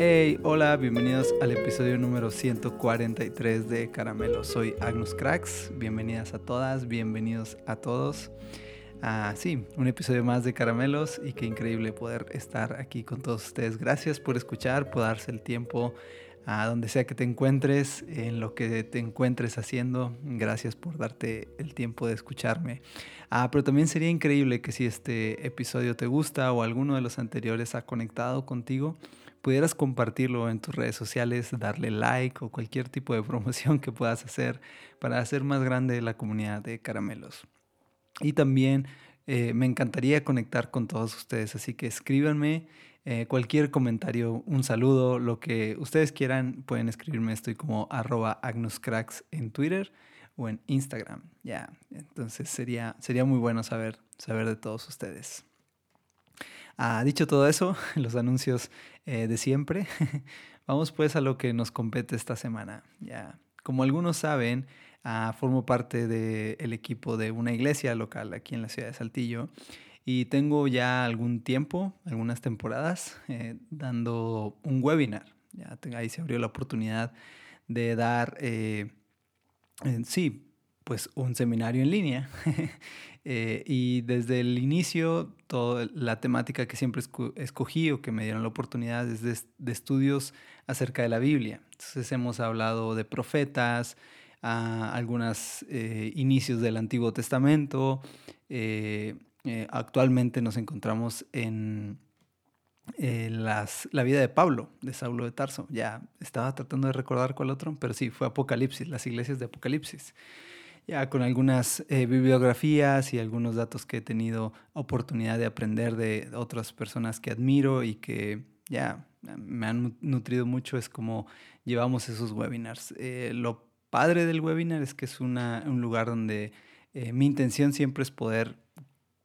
Hey, hola, bienvenidos al episodio número 143 de Caramelo. Soy Agnus Cracks, bienvenidas a todas, bienvenidos a todos. Ah, sí, un episodio más de Caramelos y qué increíble poder estar aquí con todos ustedes. Gracias por escuchar, por darse el tiempo a donde sea que te encuentres, en lo que te encuentres haciendo. Gracias por darte el tiempo de escucharme. Ah, pero también sería increíble que si este episodio te gusta o alguno de los anteriores ha conectado contigo, pudieras compartirlo en tus redes sociales, darle like o cualquier tipo de promoción que puedas hacer para hacer más grande la comunidad de caramelos. Y también eh, me encantaría conectar con todos ustedes, así que escríbanme eh, cualquier comentario, un saludo, lo que ustedes quieran, pueden escribirme. Estoy como arroba agnuscracks en Twitter o en Instagram. Ya, entonces sería, sería muy bueno saber, saber de todos ustedes. Ah, dicho todo eso, los anuncios eh, de siempre, vamos pues a lo que nos compete esta semana. Ya, como algunos saben, ah, formo parte del equipo de una iglesia local aquí en la ciudad de Saltillo y tengo ya algún tiempo, algunas temporadas, eh, dando un webinar. Ya ahí se abrió la oportunidad de dar, eh, sí, pues un seminario en línea. Eh, y desde el inicio, toda la temática que siempre escogí o que me dieron la oportunidad es de, estudios acerca de la Biblia. Entonces hemos hablado de profetas, a algunos inicios del Antiguo Testamento, eh, actualmente nos encontramos en eh, la vida de Pablo, de Saulo de Tarso. Ya estaba tratando de recordar cuál otro, pero sí, fue Apocalipsis, las iglesias de Apocalipsis. Ya con algunas eh, bibliografías y algunos datos que he tenido oportunidad de aprender de otras personas que admiro y que ya me han nutrido mucho, es como llevamos esos webinars. lo padre del webinar es que es una, un lugar donde mi intención siempre es poder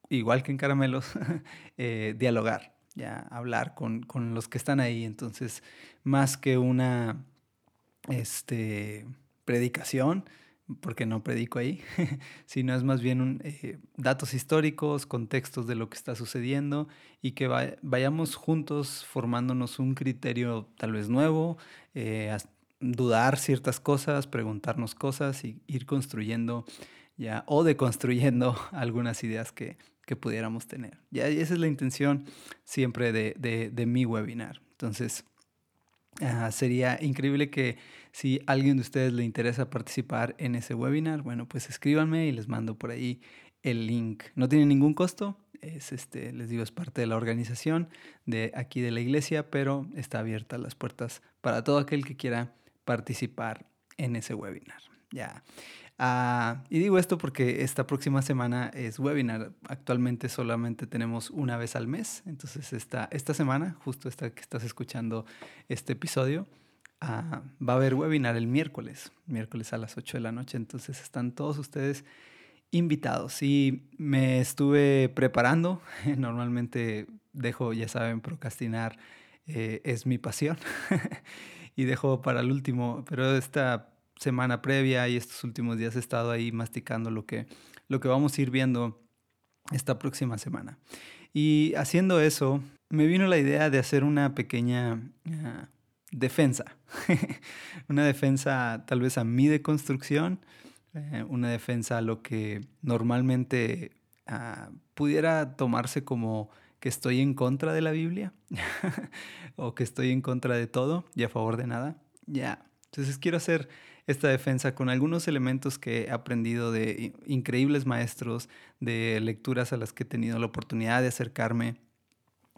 igual que en Caramelos, eh, dialogar, ya hablar con, los que están ahí. Entonces, más que una este, predicación, porque no predico ahí, sino es más bien eh, datos históricos, contextos de lo que está sucediendo y que vayamos juntos formándonos un criterio tal vez nuevo, eh, dudar ciertas cosas, preguntarnos cosas y ir construyendo ya o deconstruyendo algunas ideas que, que pudiéramos tener. Ya, esa es la intención siempre de, mi webinar. Entonces, ah, sería increíble que si alguien de ustedes le interesa participar en ese webinar, bueno, pues escríbanme y les mando por ahí el link. No tiene ningún costo, es este, les digo, es parte de la organización de aquí de la iglesia, pero está abierta las puertas para todo aquel que quiera participar en ese webinar. Ya. Ah, y digo esto porque esta próxima semana es webinar. Actualmente solamente tenemos una vez al mes. Entonces esta, esta semana, justo esta que estás escuchando este episodio, ah, va a haber webinar el miércoles, miércoles a las 8 de la noche. Entonces están todos ustedes invitados. Y me estuve preparando. Normalmente dejo, ya saben, procrastinar eh, es mi pasión. y dejo para el último, pero esta semana previa y estos últimos días he estado ahí masticando lo que, lo que vamos a ir viendo esta próxima semana. Y haciendo eso, me vino la idea de hacer una pequeña ah, defensa. una defensa tal vez a mi deconstrucción, eh, una defensa a lo que normalmente ah, pudiera tomarse como que estoy en contra de la Biblia o que estoy en contra de todo y a favor de nada. Ya. Entonces quiero hacer esta defensa con algunos elementos que he aprendido de increíbles maestros, de lecturas a las que he tenido la oportunidad de acercarme,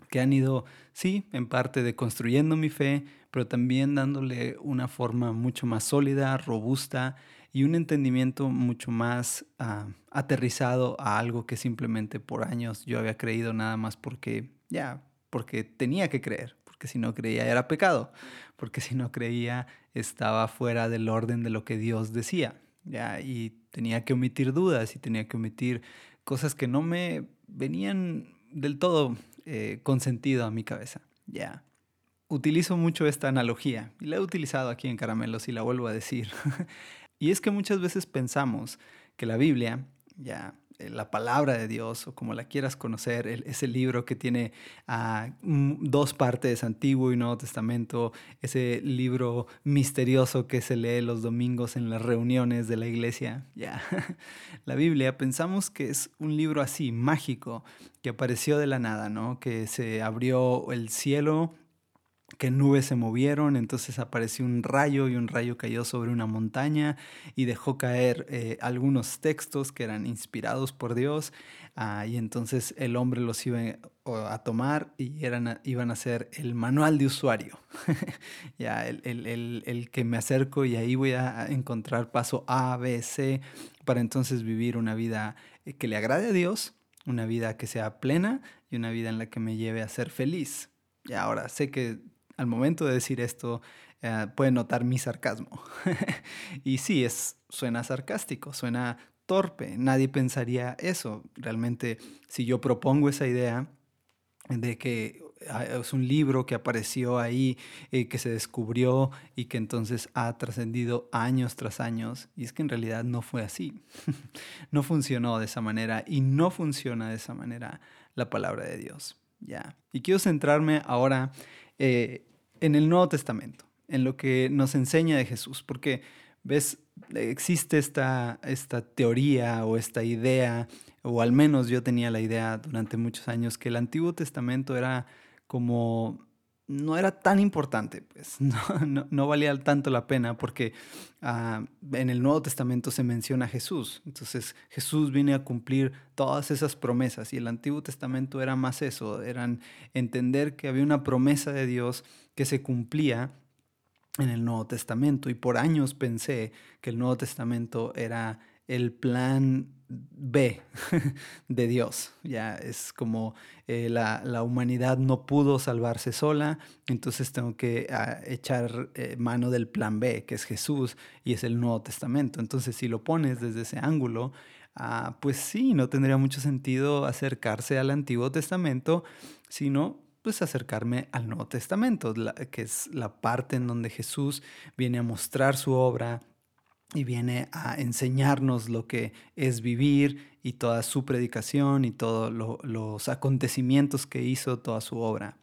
que han ido, sí, en parte de construyendo mi fe, pero también dándole una forma mucho más sólida, robusta y un entendimiento mucho más ah, aterrizado a algo que simplemente por años yo había creído nada más porque, ya, porque tenía que creer, porque si no creía era pecado, porque si no creía estaba fuera del orden de lo que Dios decía, ¿ya? Y tenía que omitir dudas y tenía que omitir cosas que no me venían del todo eh, con sentido a mi cabeza, ¿ya? Utilizo mucho esta analogía y la he utilizado aquí en Caramelos y la vuelvo a decir. y es que muchas veces pensamos que la Biblia ya la palabra de Dios o como la quieras conocer, ese libro que tiene ah, dos partes, Antiguo y Nuevo Testamento, ese libro misterioso que se lee los domingos en las reuniones de la iglesia. Ya, la Biblia pensamos que es un libro así, mágico, que apareció de la nada, ¿no? Que se abrió el cielo que nubes se movieron, entonces apareció un rayo y un rayo cayó sobre una montaña y dejó caer eh, algunos textos que eran inspirados por Dios ah, y entonces el hombre los iba a tomar y eran, iban a ser el manual de usuario, ya el, el, el, que me acerco y ahí voy a encontrar paso A, B, C para entonces vivir una vida eh, que le agrade a Dios, una vida que sea plena y una vida en la que me lleve a ser feliz. Y ahora sé que al momento de decir esto, eh, puede notar mi sarcasmo. y sí, es, suena sarcástico, suena torpe. Nadie pensaría eso. Realmente, si yo propongo esa idea de que ah, es un libro que apareció ahí, eh, que se descubrió y que entonces ha trascendido años tras años. Y es que en realidad no fue así. no funcionó de esa manera y no funciona de esa manera la palabra de Dios. Ya. Y quiero centrarme ahora eh, en el Nuevo Testamento, en lo que nos enseña de Jesús, porque, ves, existe esta, esta teoría o esta idea, o al menos yo tenía la idea durante muchos años, que el Antiguo Testamento era como no era tan importante, pues no, valía tanto la pena porque ah, en el Nuevo Testamento se menciona a Jesús. Entonces Jesús viene a cumplir todas esas promesas y el Antiguo Testamento era más eso, eran entender que había una promesa de Dios que se cumplía en el Nuevo Testamento y por años pensé que el Nuevo Testamento era el plan B de Dios. Ya es como eh, la, humanidad no pudo salvarse sola, entonces tengo que ah, echar eh, mano del plan B, que es Jesús y es el Nuevo Testamento. Entonces si lo pones desde ese ángulo, ah, pues sí, no tendría mucho sentido acercarse al Antiguo Testamento, sino pues acercarme al Nuevo Testamento, que es la parte en donde Jesús viene a mostrar su obra, y viene a enseñarnos lo que es vivir y toda su predicación y todos los acontecimientos que hizo, toda su obra.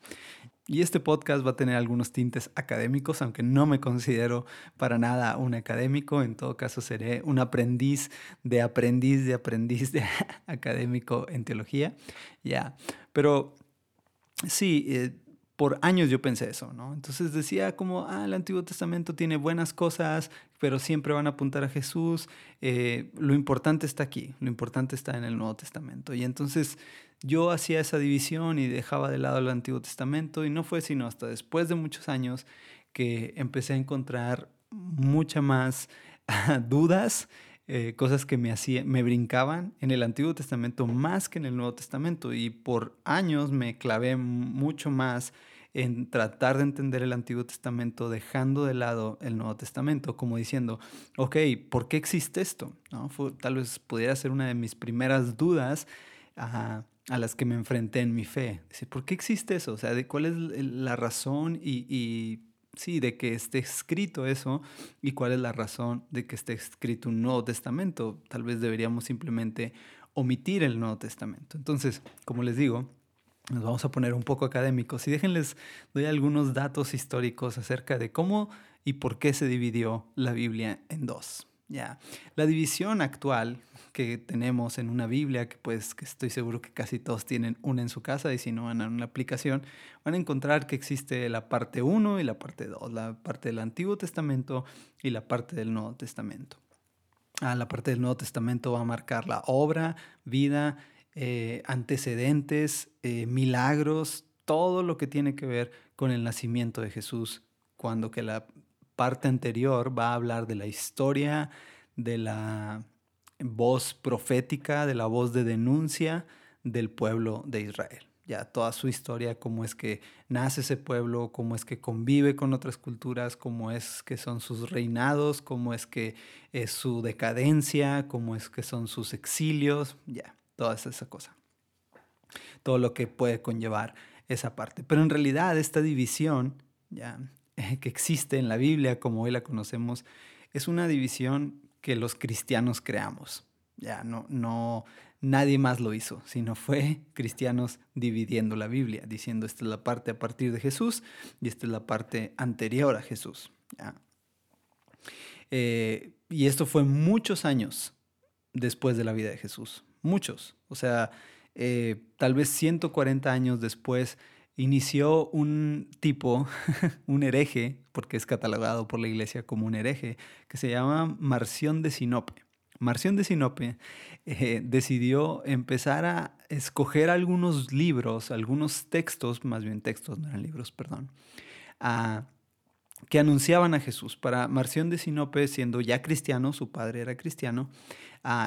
Y este podcast va a tener algunos tintes académicos, aunque no me considero para nada un académico, en todo caso seré un aprendiz de aprendiz de aprendiz de académico en teología, ya. Pero sí, eh, por años yo pensé eso, ¿no? Entonces decía como, ah, el Antiguo Testamento tiene buenas cosas, pero siempre van a apuntar a Jesús. Eh, lo importante está aquí, lo importante está en el Nuevo Testamento. Y entonces yo hacía esa división y dejaba de lado el Antiguo Testamento y no fue sino hasta después de muchos años que empecé a encontrar mucha más dudas eh, cosas que me, hacía, me brincaban en el Antiguo Testamento más que en el Nuevo Testamento y por años me clavé mucho más en tratar de entender el Antiguo Testamento dejando de lado el Nuevo Testamento, como diciendo, ok, ¿por qué existe esto? ¿No? tal vez pudiera ser una de mis primeras dudas a, las que me enfrenté en mi fe. Decir, ¿por qué existe eso? O sea, de ¿cuál es la razón y sí, de que esté escrito eso y cuál es la razón de que esté escrito un Nuevo Testamento. Tal vez deberíamos simplemente omitir el Nuevo Testamento. Entonces, como les digo, nos vamos a poner un poco académicos y déjenles, doy algunos datos históricos acerca de cómo y por qué se dividió la Biblia en dos. Ya, la división actual que tenemos en una Biblia, que pues que estoy seguro que casi todos tienen una en su casa y si no van a una aplicación, van a encontrar que existe la parte 1 y la parte 2, la parte del Antiguo Testamento y la parte del Nuevo Testamento. Ah, la parte del Nuevo Testamento va a marcar la obra, vida, eh, antecedentes, eh, milagros, todo lo que tiene que ver con el nacimiento de Jesús, cuando que la parte anterior va a hablar de la historia, de la voz profética, de la voz de denuncia del pueblo de Israel. Ya toda su historia, cómo es que nace ese pueblo, cómo es que convive con otras culturas, cómo es que son sus reinados, cómo es que es su decadencia, cómo es que son sus exilios, ya, toda esa cosa. Todo lo que puede conllevar esa parte. Pero en realidad esta división, ya, que existe en la Biblia como hoy la conocemos, es una división que los cristianos creamos. Ya no, no, nadie más lo hizo, sino fue cristianos dividiendo la Biblia, diciendo esta es la parte a partir de Jesús y esta es la parte anterior a Jesús. Eh, y esto fue muchos años después de la vida de Jesús, muchos. O sea, eh, tal vez 140 años después inició un tipo, un hereje, porque es catalogado por la iglesia como un hereje, que se llama Marción de Sinope. Marción de Sinope eh, decidió empezar a escoger algunos libros, algunos textos, más bien textos, no eran libros, perdón, que anunciaban a Jesús. Para Marción de Sinope, siendo ya cristiano, su padre era cristiano,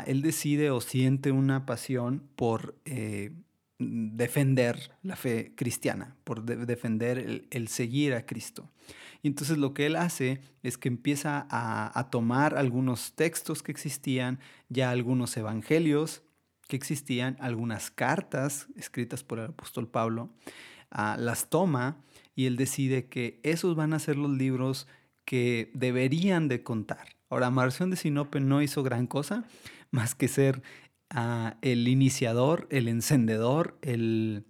él decide o siente una pasión por eh, defender la fe cristiana, por defender el, seguir a Cristo. Y entonces lo que él hace es que empieza a, tomar algunos textos que existían, ya algunos evangelios que existían, algunas cartas escritas por el apóstol Pablo, ah, las toma y él decide que esos van a ser los libros que deberían de contar. Ahora, Marción de Sinope no hizo gran cosa más que ser el iniciador, el encendedor, el,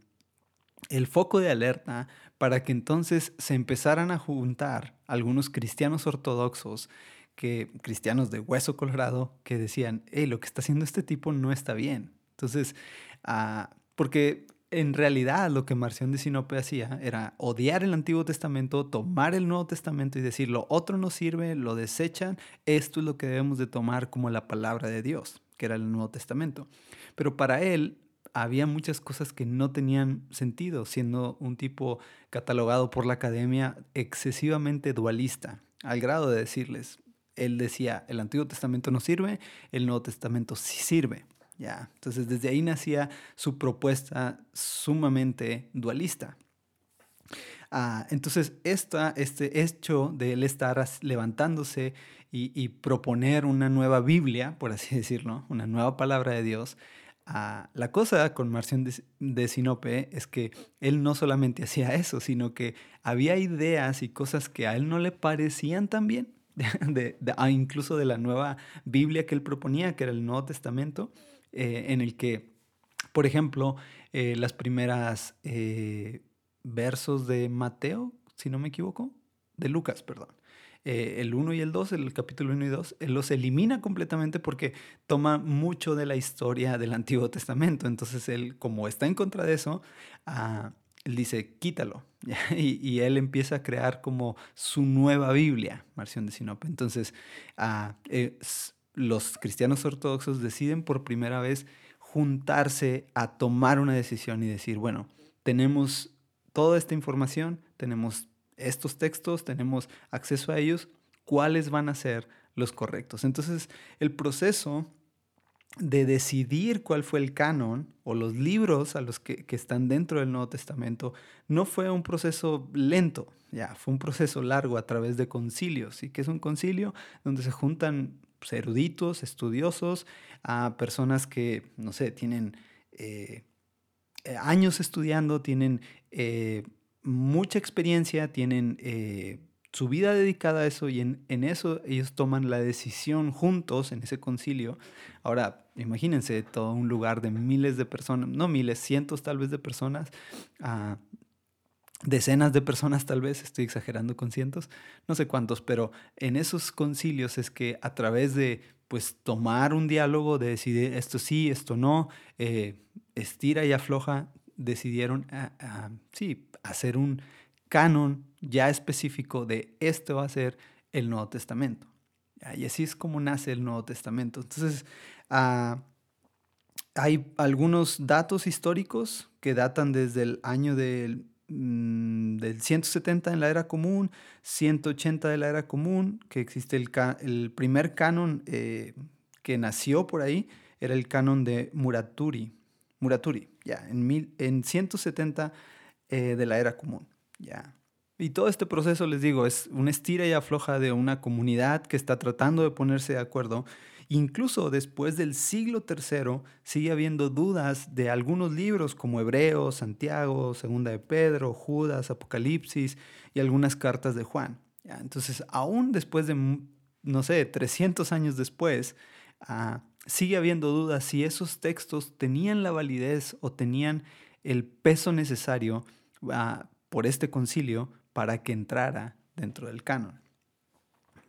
el foco de alerta para que entonces se empezaran a juntar algunos cristianos ortodoxos, que, cristianos de hueso colorado, que decían, hey, lo que está haciendo este tipo no está bien. Entonces, ah, porque en realidad lo que Marción de Sinope hacía era odiar el Antiguo Testamento, tomar el Nuevo Testamento y decir, lo otro no sirve, lo desechan, esto es lo que debemos de tomar como la palabra de Dios que era el Nuevo Testamento. Pero para él había muchas cosas que no tenían sentido, siendo un tipo catalogado por la academia excesivamente dualista, al grado de decirles, él decía, el Antiguo Testamento no sirve, el Nuevo Testamento sí sirve. Ya, entonces desde ahí nacía su propuesta sumamente dualista. Ah, entonces, este hecho de él estar levantándose y, proponer una nueva Biblia, por así decirlo, una nueva palabra de Dios, ah, la cosa con Marción de, Sinope es que él no solamente hacía eso, sino que había ideas y cosas que a él no le parecían tan bien, ah, incluso de la nueva Biblia que él proponía, que era el Nuevo Testamento, eh, en el que, por ejemplo, eh, las primeras eh, versos de Mateo, si no me equivoco, de Lucas, perdón. Eh, el 1 y el 2, el capítulo 1 y 2, él los elimina completamente porque toma mucho de la historia del Antiguo Testamento. Entonces él, como está en contra de eso, ah, él dice, quítalo. y, él empieza a crear como su nueva Biblia, Marción de Sinope. Entonces, ah, eh, los cristianos ortodoxos deciden por primera vez juntarse a tomar una decisión y decir, bueno, tenemos toda esta información, tenemos estos textos, tenemos acceso a ellos, cuáles van a ser los correctos. Entonces, el proceso de decidir cuál fue el canon o los libros a los que, están dentro del Nuevo Testamento no fue un proceso lento, ya, fue un proceso largo a través de concilios. ¿Y que es un concilio? Donde se juntan pues, eruditos, estudiosos, a personas que, no sé, tienen eh, años estudiando, tienen eh, mucha experiencia, tienen eh, su vida dedicada a eso y en, eso ellos toman la decisión juntos en ese concilio. Ahora, imagínense todo un lugar de miles de personas, no miles, cientos tal vez de personas, ah, decenas de personas tal vez, estoy exagerando con cientos, no sé cuántos, pero en esos concilios es que a través de pues tomar un diálogo, de decidir esto sí, esto no, estira y afloja, decidieron ah, ah, sí, hacer un canon ya específico de esto va a ser el Nuevo Testamento. Y así es como nace el Nuevo Testamento. Entonces, ah, hay algunos datos históricos que datan desde el año del, 170 mm, en la era común, 180 de la era común, que existe el, primer canon eh, que nació por ahí, era el canon de Muraturi. Muraturi, ya, en, mil, en 170 eh, de la era común, ya. Y todo este proceso, les digo, es una estira y afloja de una comunidad que está tratando de ponerse de acuerdo. Incluso después del siglo III sigue habiendo dudas de algunos libros como Hebreos, Santiago, Segunda de Pedro, Judas, Apocalipsis y algunas cartas de Juan. ¿ya? Entonces, aún después de, no sé, 300 años después, ah, sigue habiendo dudas si esos textos tenían la validez o tenían el peso necesario ah, por este concilio para que entrara dentro del canon.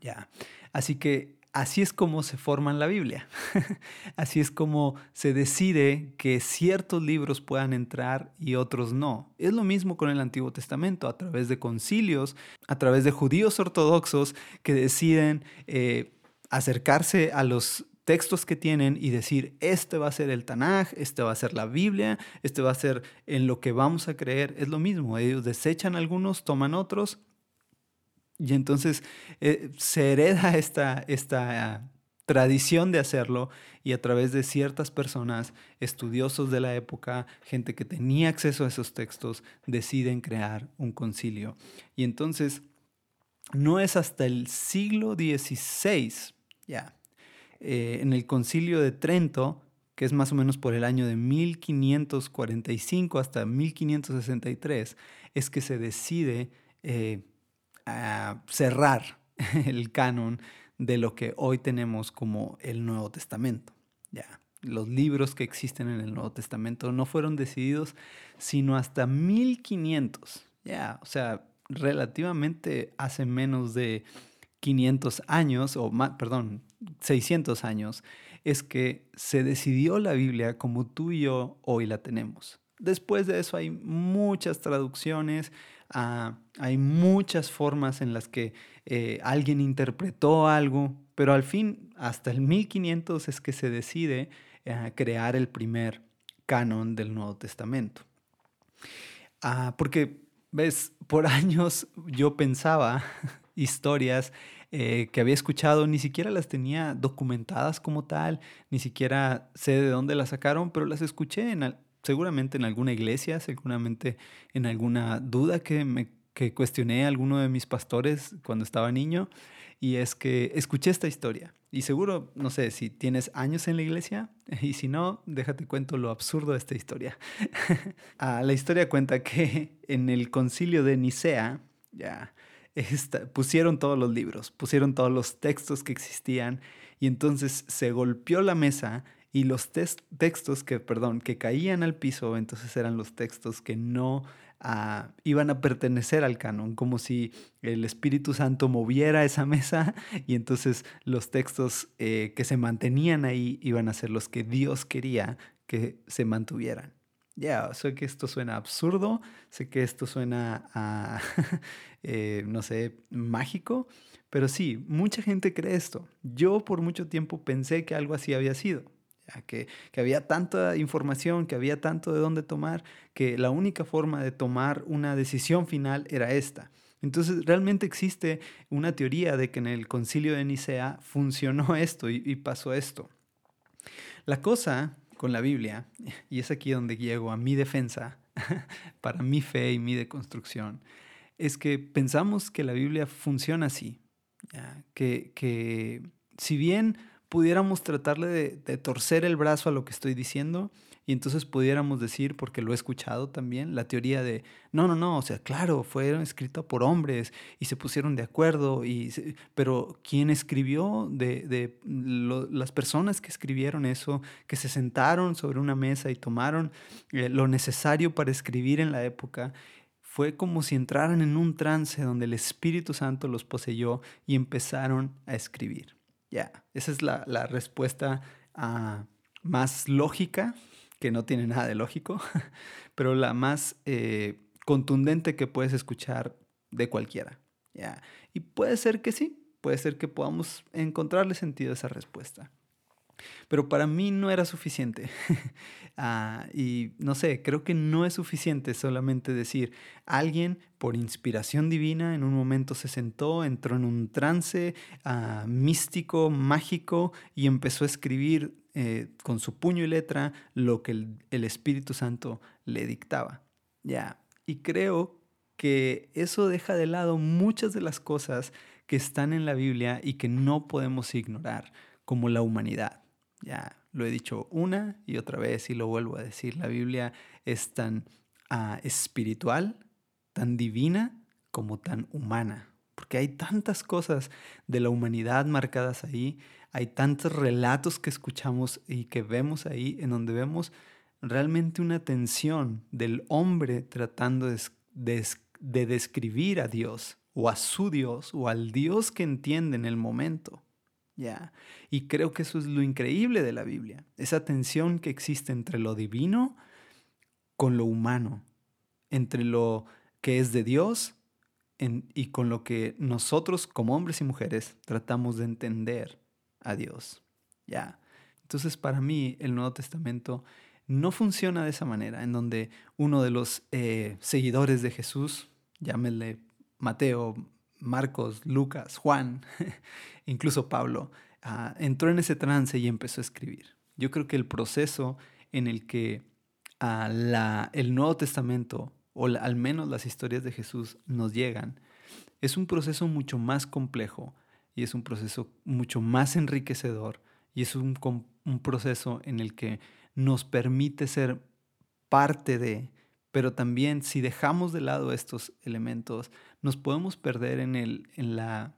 Ya. Así que así es como se forma la Biblia. así es como se decide que ciertos libros puedan entrar y otros no. Es lo mismo con el Antiguo Testamento, a través de concilios, a través de judíos ortodoxos que deciden eh, acercarse a los textos que tienen y decir, este va a ser el Tanaj, este va a ser la Biblia, este va a ser en lo que vamos a creer. Es lo mismo, ellos desechan algunos, toman otros y entonces eh, se hereda esta, esta tradición de hacerlo y a través de ciertas personas, estudiosos de la época, gente que tenía acceso a esos textos, deciden crear un concilio. Y entonces no es hasta el siglo XVI, ya, eh, en el concilio de Trento, que es más o menos por el año de 1545 hasta 1563, es que se decide eh, a cerrar el canon de lo que hoy tenemos como el Nuevo Testamento. Ya, los libros que existen en el Nuevo Testamento no fueron decididos sino hasta 1500. Ya, o sea, relativamente hace menos de 500 años, o más, perdón, 600 años, es que se decidió la Biblia como tú y yo hoy la tenemos. Después de eso hay muchas traducciones, Ah, hay muchas formas en las que eh, alguien interpretó algo, pero al fin, hasta el 1500 es que se decide eh, crear el primer canon del Nuevo Testamento. Ah, porque, ves, por años yo pensaba historias eh, que había escuchado, ni siquiera las tenía documentadas como tal, ni siquiera sé de dónde las sacaron, pero las escuché en, seguramente en alguna iglesia, seguramente en alguna duda que me que cuestioné a alguno de mis pastores cuando estaba niño y es que escuché esta historia y seguro, no sé, si tienes años en la iglesia y si no, déjate cuento lo absurdo de esta historia. ah, la historia cuenta que en el concilio de Nicea, ya, pusieron todos los libros, pusieron todos los textos que existían y entonces se golpeó la mesa y los textos que, perdón, que caían al piso, entonces eran los textos que no ah, iban a pertenecer al canon, como si el Espíritu Santo moviera esa mesa y entonces los textos eh, que se mantenían ahí iban a ser los que Dios quería que se mantuvieran. Ya, sé que esto suena absurdo, sé que esto suena eh, no sé, mágico, pero sí, mucha gente cree esto. Yo por mucho tiempo pensé que algo así había sido que, había tanta información, que había tanto de dónde tomar, que la única forma de tomar una decisión final era esta. Entonces realmente existe una teoría de que en el concilio de Nicea funcionó esto y pasó esto. La cosa con la Biblia, y es aquí donde llego a mi defensa, para mi fe y mi deconstrucción, es que pensamos que la Biblia funciona así, Que, que si bien pudiéramos tratarle de, torcer el brazo a lo que estoy diciendo y entonces pudiéramos decir, porque lo he escuchado también, la teoría de, no, no, no, o sea, claro, fueron escritas por hombres y se pusieron de acuerdo, y pero ¿quién escribió? De, las personas que escribieron eso, que se sentaron sobre una mesa y tomaron eh, lo necesario para escribir en la época, fue como si entraran en un trance donde el Espíritu Santo los poseyó y empezaron a escribir. Ya, esa es la, respuesta ah, más lógica, que no tiene nada de lógico, pero la más eh, contundente que puedes escuchar de cualquiera. ¿ya? Y puede ser que sí, puede ser que podamos encontrarle sentido a esa respuesta. Pero para mí no era suficiente. Ah, y no sé, creo que no es suficiente solamente decir, alguien por inspiración divina en un momento se sentó, entró en un trance ah, místico, mágico y empezó a escribir eh, con su puño y letra lo que el, Espíritu Santo le dictaba. Ya, y creo que eso deja de lado muchas de las cosas que están en la Biblia y que no podemos ignorar, como la humanidad. Ya lo he dicho una y otra vez y lo vuelvo a decir. La Biblia es tan ah, espiritual, tan divina como tan humana. porque hay tantas cosas de la humanidad marcadas ahí, hay tantos relatos que escuchamos y que vemos ahí, en donde vemos realmente una tensión del hombre tratando de, de describir a Dios o a su Dios o al Dios que entiende en el momento. Ya. Y creo que eso es lo increíble de la Biblia, esa tensión que existe entre lo divino con lo humano, entre lo que es de Dios y con lo que nosotros como hombres y mujeres tratamos de entender a Dios. Ya. Entonces, para mí, el Nuevo Testamento no funciona de esa manera, en donde uno de los eh, seguidores de Jesús, llámele Mateo, Marcos, Lucas, Juan, incluso Pablo, ah, entró en ese trance y empezó a escribir. Yo creo que el proceso en el que ah, el Nuevo Testamento, o al menos las historias de Jesús, nos llegan, es un proceso mucho más complejo y es un proceso mucho más enriquecedor y es un proceso en el que nos permite ser parte de, pero también si dejamos de lado estos elementos, nos podemos perder en, el, en la,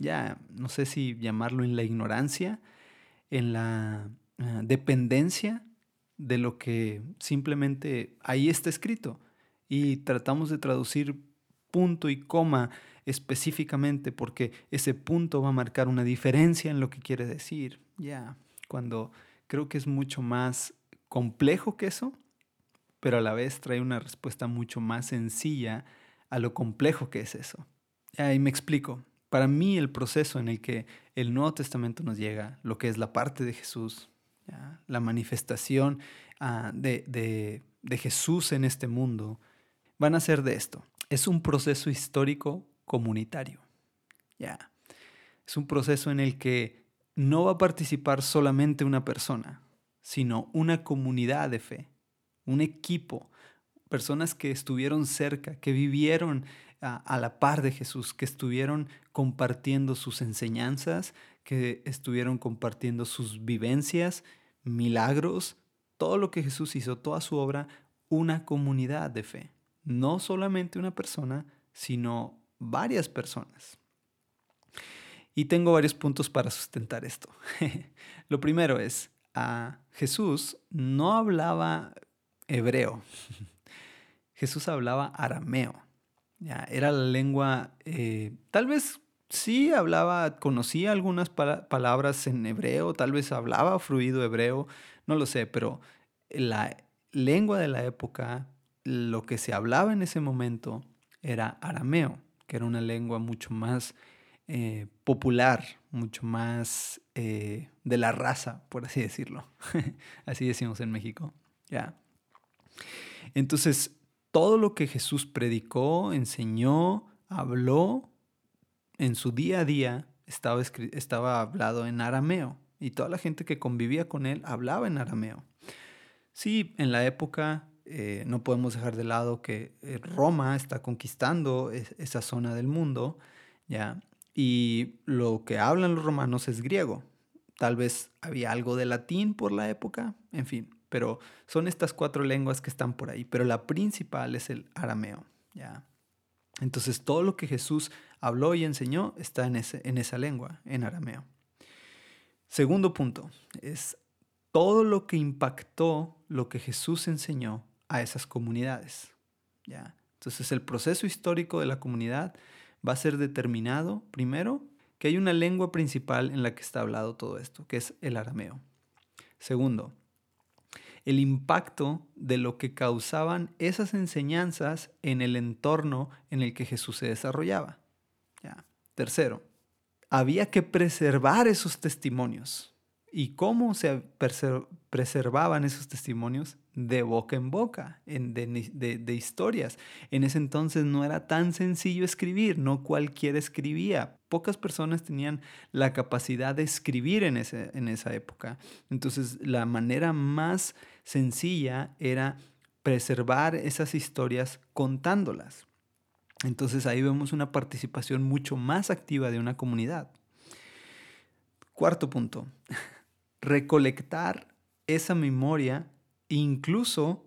ya, no sé si llamarlo en la ignorancia, en la ah, dependencia de lo que simplemente ahí está escrito. Y tratamos de traducir punto y coma específicamente porque ese punto va a marcar una diferencia en lo que quiere decir. Ya, cuando creo que es mucho más complejo que eso, pero a la vez trae una respuesta mucho más sencilla a lo complejo que es eso. Ahí me explico. Para mí el proceso en el que el Nuevo Testamento nos llega, lo que es la parte de Jesús, la manifestación ah, de, de, Jesús en este mundo, van a ser de esto. Es un proceso histórico comunitario. ¿ya? Es un proceso en el que no va a participar solamente una persona, sino una comunidad de fe un equipo, personas que estuvieron cerca, que vivieron a, la par de Jesús, que estuvieron compartiendo sus enseñanzas, que estuvieron compartiendo sus vivencias, milagros, todo lo que Jesús hizo, toda su obra, una comunidad de fe. No solamente una persona, sino varias personas. Y tengo varios puntos para sustentar esto. Lo primero es, a Jesús no hablaba hebreo. Jesús hablaba arameo. Ya, era la lengua, eh, tal vez sí hablaba, conocía algunas palabras en hebreo, tal vez hablaba fluido hebreo, no lo sé, pero la lengua de la época, lo que se hablaba en ese momento era arameo, que era una lengua mucho más eh, popular, mucho más eh, de la raza, por así decirlo. así decimos en México. Ya. Entonces, todo lo que Jesús predicó, enseñó, habló en su día a día estaba, estaba hablado en arameo y toda la gente que convivía con él hablaba en arameo. Sí, en la época eh, no podemos dejar de lado que eh, Roma está conquistando esa zona del mundo, ¿ya? Y lo que hablan los romanos es griego. Tal vez había algo de latín por la época, en fin pero son estas cuatro lenguas que están por ahí, pero la principal es el arameo, ¿ya? Entonces todo lo que Jesús habló y enseñó está en, ese, en esa lengua, en arameo. Segundo punto, es todo lo que impactó lo que Jesús enseñó a esas comunidades, ¿ya? Entonces el proceso histórico de la comunidad va a ser determinado, primero, que hay una lengua principal en la que está hablado todo esto, que es el arameo. Segundo, el impacto de lo que causaban esas enseñanzas en el entorno en el que Jesús se desarrollaba. Tercero, había que preservar esos testimonios. ¿Y cómo se preservaban esos testimonios? De boca en boca, de, historias. En ese entonces no era tan sencillo escribir, no cualquiera escribía. Pocas personas tenían la capacidad de escribir en, en esa época. Entonces la manera más sencilla era preservar esas historias contándolas. Entonces ahí vemos una participación mucho más activa de una comunidad. Cuarto punto, recolectar esa memoria incluso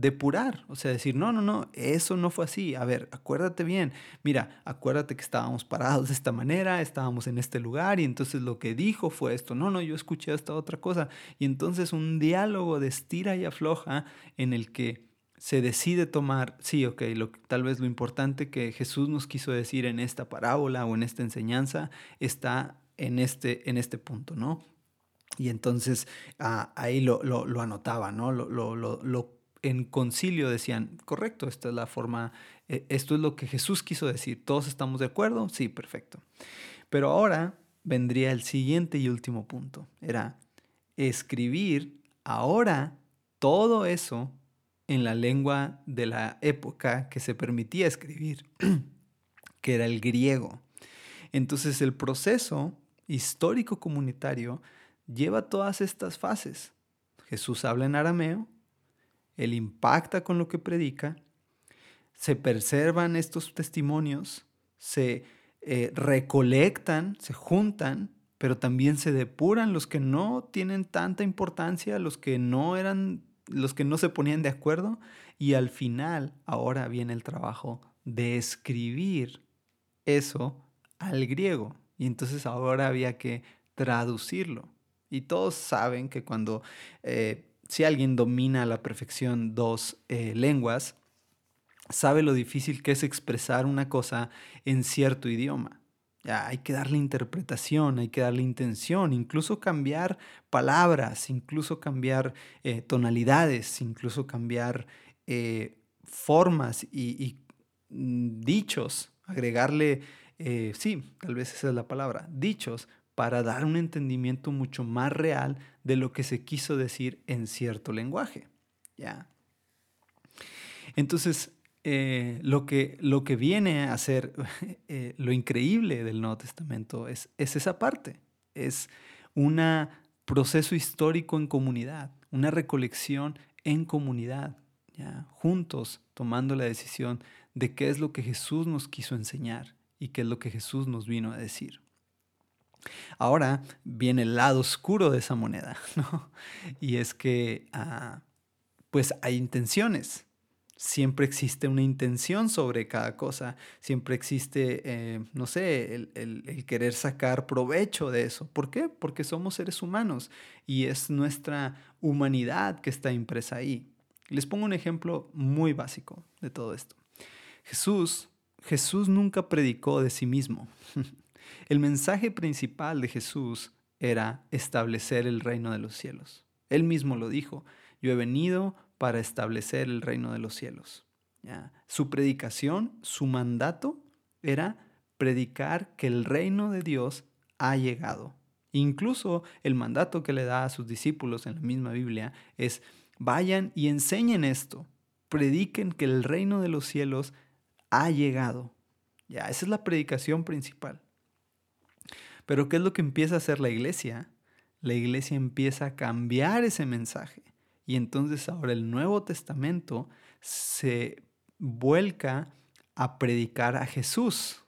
depurar, o sea, decir, no, no, no, eso no fue así. A ver, acuérdate bien, mira, acuérdate que estábamos parados de esta manera, estábamos en este lugar y entonces lo que dijo fue esto, no, no, yo escuché esta otra cosa. Y entonces un diálogo de estira y afloja en el que se decide tomar, sí, ok, lo, tal vez lo importante que Jesús nos quiso decir en esta parábola o en esta enseñanza está en este, en este punto, ¿no? Y entonces ah, ahí lo, lo, anotaba, ¿no? Lo, lo, en concilio decían, correcto, esta es la forma, e, esto es lo que Jesús quiso decir, ¿todos estamos de acuerdo? Sí, perfecto. Pero ahora vendría el siguiente y último punto, era escribir ahora todo eso en la lengua de la época que se permitía escribir, que era el griego. Entonces el proceso histórico comunitario lleva todas estas fases. Jesús habla en arameo, él impacta con lo que predica, se preservan estos testimonios, se eh, recolectan, se juntan, pero también se depuran los que no tienen tanta importancia, los que no eran los que no se ponían de acuerdo y al final ahora viene el trabajo de escribir eso al griego. Y entonces ahora había que traducirlo. Y todos saben que cuando eh, si alguien domina a la perfección dos eh, lenguas sabe lo difícil que es expresar una cosa en cierto idioma. Hay que darle interpretación, hay que darle intención, incluso cambiar palabras, incluso cambiar eh, tonalidades, incluso cambiar eh, formas y, mm, dichos, agregarle, sí, tal vez esa es la palabra, dichos, para dar un entendimiento mucho más real de lo que se quiso decir en cierto lenguaje. ¿ya? Entonces, eh, lo, que, lo que viene a ser eh, lo increíble del Nuevo Testamento es, es esa parte, es un proceso histórico en comunidad, una recolección en comunidad, ¿ya? juntos tomando la decisión de qué es lo que Jesús nos quiso enseñar y qué es lo que Jesús nos vino a decir. Ahora viene el lado oscuro de esa moneda, ¿no? Y es que, ah, pues hay intenciones, siempre existe una intención sobre cada cosa, siempre existe, eh, no sé, el, querer sacar provecho de eso. ¿Por qué? Porque somos seres humanos y es nuestra humanidad que está impresa ahí. Les pongo un ejemplo muy básico de todo esto. Jesús, Jesús nunca predicó de sí mismo. El mensaje principal de Jesús era establecer el reino de los cielos. Él mismo lo dijo, yo he venido para establecer el reino de los cielos. Su predicación, su mandato era predicar que el reino de Dios ha llegado. Incluso el mandato que le da a sus discípulos en la misma Biblia es, vayan y enseñen esto, prediquen que el reino de los cielos ha llegado. Ya, esa es la predicación principal. Pero ¿qué es lo que empieza a hacer la iglesia? La iglesia empieza a cambiar ese mensaje. Y entonces ahora el Nuevo Testamento se vuelca a predicar a Jesús.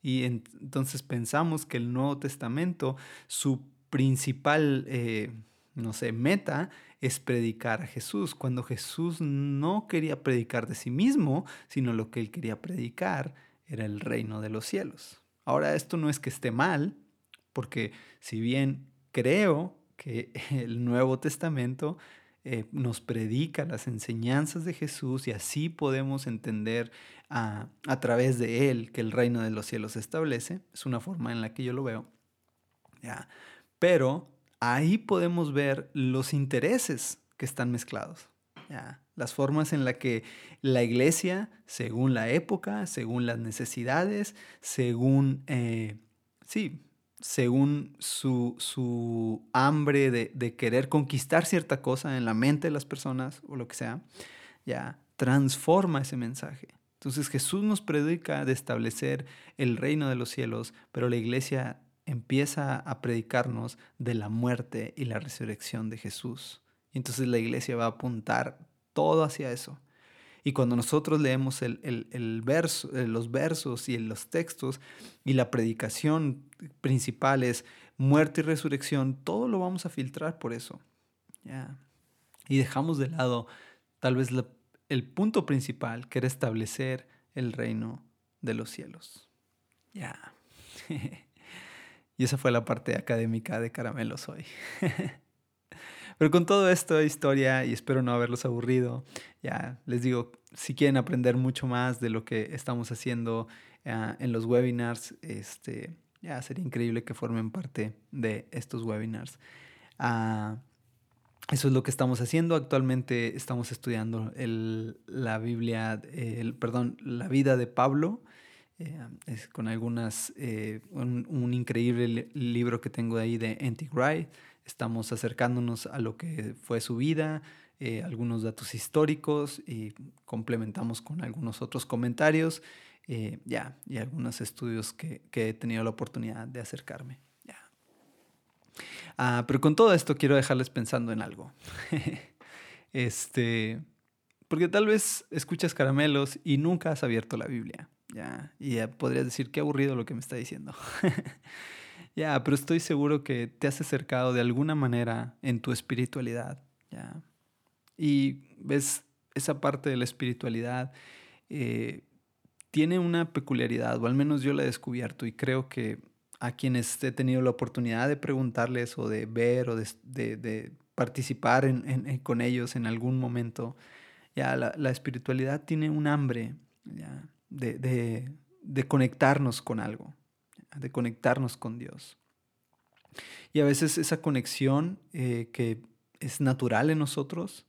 Y entonces pensamos que el Nuevo Testamento, su principal, eh, no sé, meta es predicar a Jesús, cuando Jesús no quería predicar de sí mismo, sino lo que él quería predicar era el reino de los cielos. Ahora esto no es que esté mal, porque si bien creo que el Nuevo Testamento eh, nos predica las enseñanzas de Jesús y así podemos entender a, a, través de Él que el reino de los cielos se establece. Es una forma en la que yo lo veo. ¿ya? Pero ahí podemos ver los intereses que están mezclados. ¿ya? Las formas en las que la iglesia, según la época, según las necesidades, según, eh, sí, según su, hambre de, querer conquistar cierta cosa en la mente de las personas o lo que sea, ya transforma ese mensaje. Entonces Jesús nos predica de establecer el reino de los cielos, pero la iglesia empieza a predicarnos de la muerte y la resurrección de Jesús. Y entonces la iglesia va a apuntar todo hacia eso. Y cuando nosotros leemos el, verso, eh, los versos y los textos y la predicación principal es muerte y resurrección, todo lo vamos a filtrar por eso. Y dejamos de lado tal vez el punto principal, que era establecer el reino de los cielos. Ya. y esa fue la parte académica de Caramelos hoy. Pero con todo esto historia, y espero no haberlos aburrido, ya les digo, si quieren aprender mucho más de lo que estamos haciendo uh, en los webinars, este, ya sería increíble que formen parte de estos webinars. Uh, eso es lo que estamos haciendo. Actualmente estamos estudiando el, la Biblia, el, perdón, la vida de Pablo. Eh, es con algunas, eh, un, un, increíble libro que tengo ahí de Antigray. Estamos acercándonos a lo que fue su vida, eh, algunos datos históricos y complementamos con algunos otros comentarios eh, ya, y algunos estudios que, que he tenido la oportunidad de acercarme. Ah, pero con todo esto quiero dejarles pensando en algo. este, porque tal vez escuchas caramelos y nunca has abierto la Biblia. Ya, y ya podrías decir, qué aburrido lo que me está diciendo. ya, pero estoy seguro que te has acercado de alguna manera en tu espiritualidad. Ya. Y ves, esa parte de la espiritualidad eh, tiene una peculiaridad, o al menos yo la he descubierto, y creo que a quienes he tenido la oportunidad de preguntarles o de ver o de, participar con ellos en algún momento, ya la, espiritualidad tiene un hambre de, conectarnos con algo, de conectarnos con Dios. Y a veces esa conexión eh, que es natural en nosotros,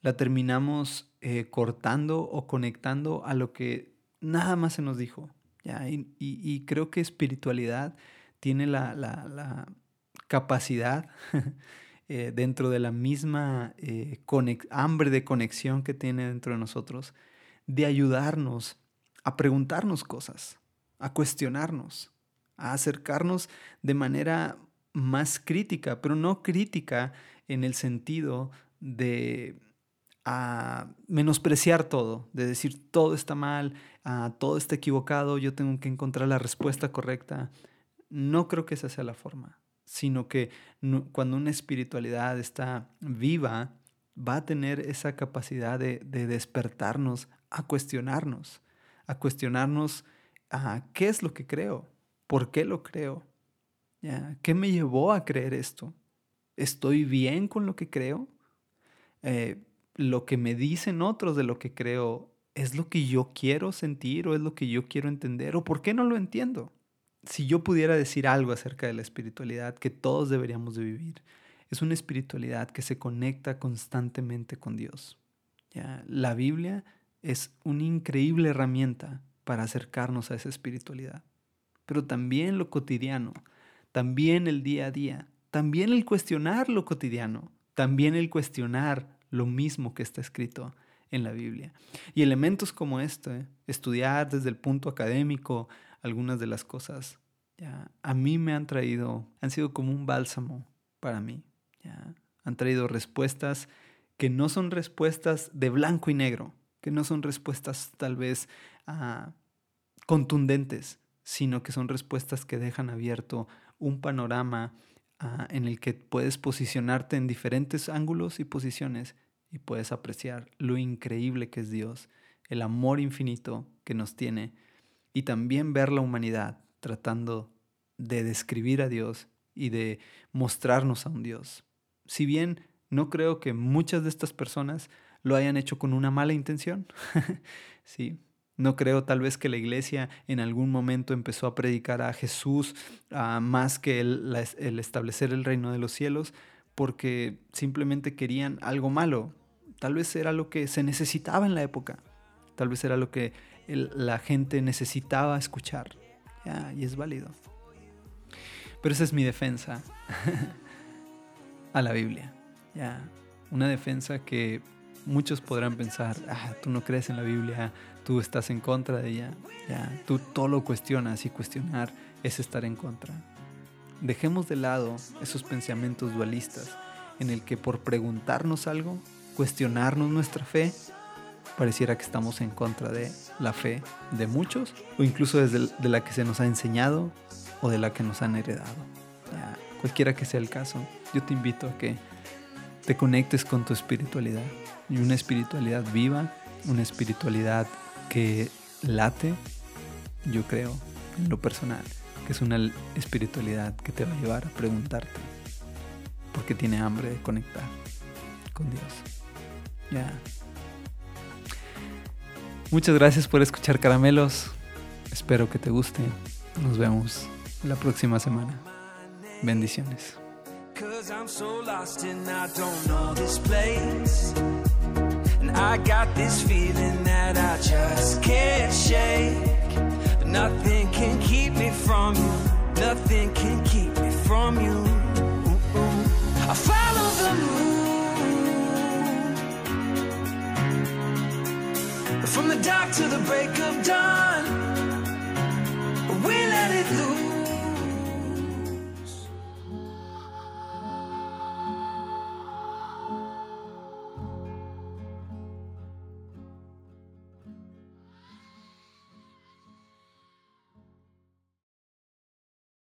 la terminamos eh, cortando o conectando a lo que nada más se nos dijo. Y, creo que espiritualidad tiene la, capacidad eh, dentro de la misma hambre de conexión que tiene dentro de nosotros de ayudarnos a preguntarnos cosas, a cuestionarnos, a acercarnos de manera más crítica, pero no crítica en el sentido de a menospreciar todo, de decir todo está mal, todo está equivocado, yo tengo que encontrar la respuesta correcta. No creo que esa sea la forma, sino que cuando una espiritualidad está viva, va a tener esa capacidad de, despertarnos a cuestionarnos, a cuestionarnos a qué es lo que creo, por qué lo creo, ¿qué me llevó a creer esto? ¿Estoy bien con lo que creo? Eh, lo que me dicen otros de lo que creo es lo que yo quiero sentir o es lo que yo quiero entender o por qué no lo entiendo. Si yo pudiera decir algo acerca de la espiritualidad que todos deberíamos de vivir, es una espiritualidad que se conecta constantemente con Dios. La Biblia es una increíble herramienta para acercarnos a esa espiritualidad. Pero también lo cotidiano, también el día a día, también el cuestionar lo cotidiano, también el cuestionar lo mismo que está escrito en la Biblia. Y elementos como este, estudiar desde el punto académico algunas de las cosas, ya, a mí me han traído, han sido como un bálsamo para mí. Ya. Han traído respuestas que no son respuestas de blanco y negro, que no son respuestas tal vez ah, contundentes, sino que son respuestas que dejan abierto un panorama ah, en el que puedes posicionarte en diferentes ángulos y posiciones y puedes apreciar lo increíble que es Dios, el amor infinito que nos tiene y también ver la humanidad tratando de describir a Dios y de mostrarnos a un Dios. Si bien no creo que muchas de estas personas lo hayan hecho con una mala intención, sí, no creo tal vez que la iglesia en algún momento empezó a predicar a Jesús más que el, el, establecer el reino de los cielos porque simplemente querían algo malo, Tal vez era lo que se necesitaba en la época. Tal vez era lo que la gente necesitaba escuchar. y es válido. Pero esa es mi defensa a la Biblia. Ya, una defensa que muchos podrán pensar, ah, tú no crees en la Biblia, tú estás en contra de ella. Ya, tú todo lo cuestionas y cuestionar es estar en contra. Dejemos de lado esos pensamientos dualistas en el que por preguntarnos algo cuestionarnos nuestra fe, pareciera que estamos en contra de la fe de muchos o incluso desde de la que se nos ha enseñado o de la que nos han heredado. cualquiera que sea el caso, yo te invito a que te conectes con tu espiritualidad. Y una espiritualidad viva, una espiritualidad que late, yo creo, en lo personal, que es una espiritualidad que te va a llevar a preguntarte por qué tiene hambre de conectar con Dios. Ya. Muchas gracias por escuchar Caramelos. Espero que te guste. Nos vemos la próxima semana. Bendiciones. I got this feeling that I just can't shake. Nothing can keep me from you. Nothing can keep me from you. I follow the moon from the dark to the break of dawn. We let it loose.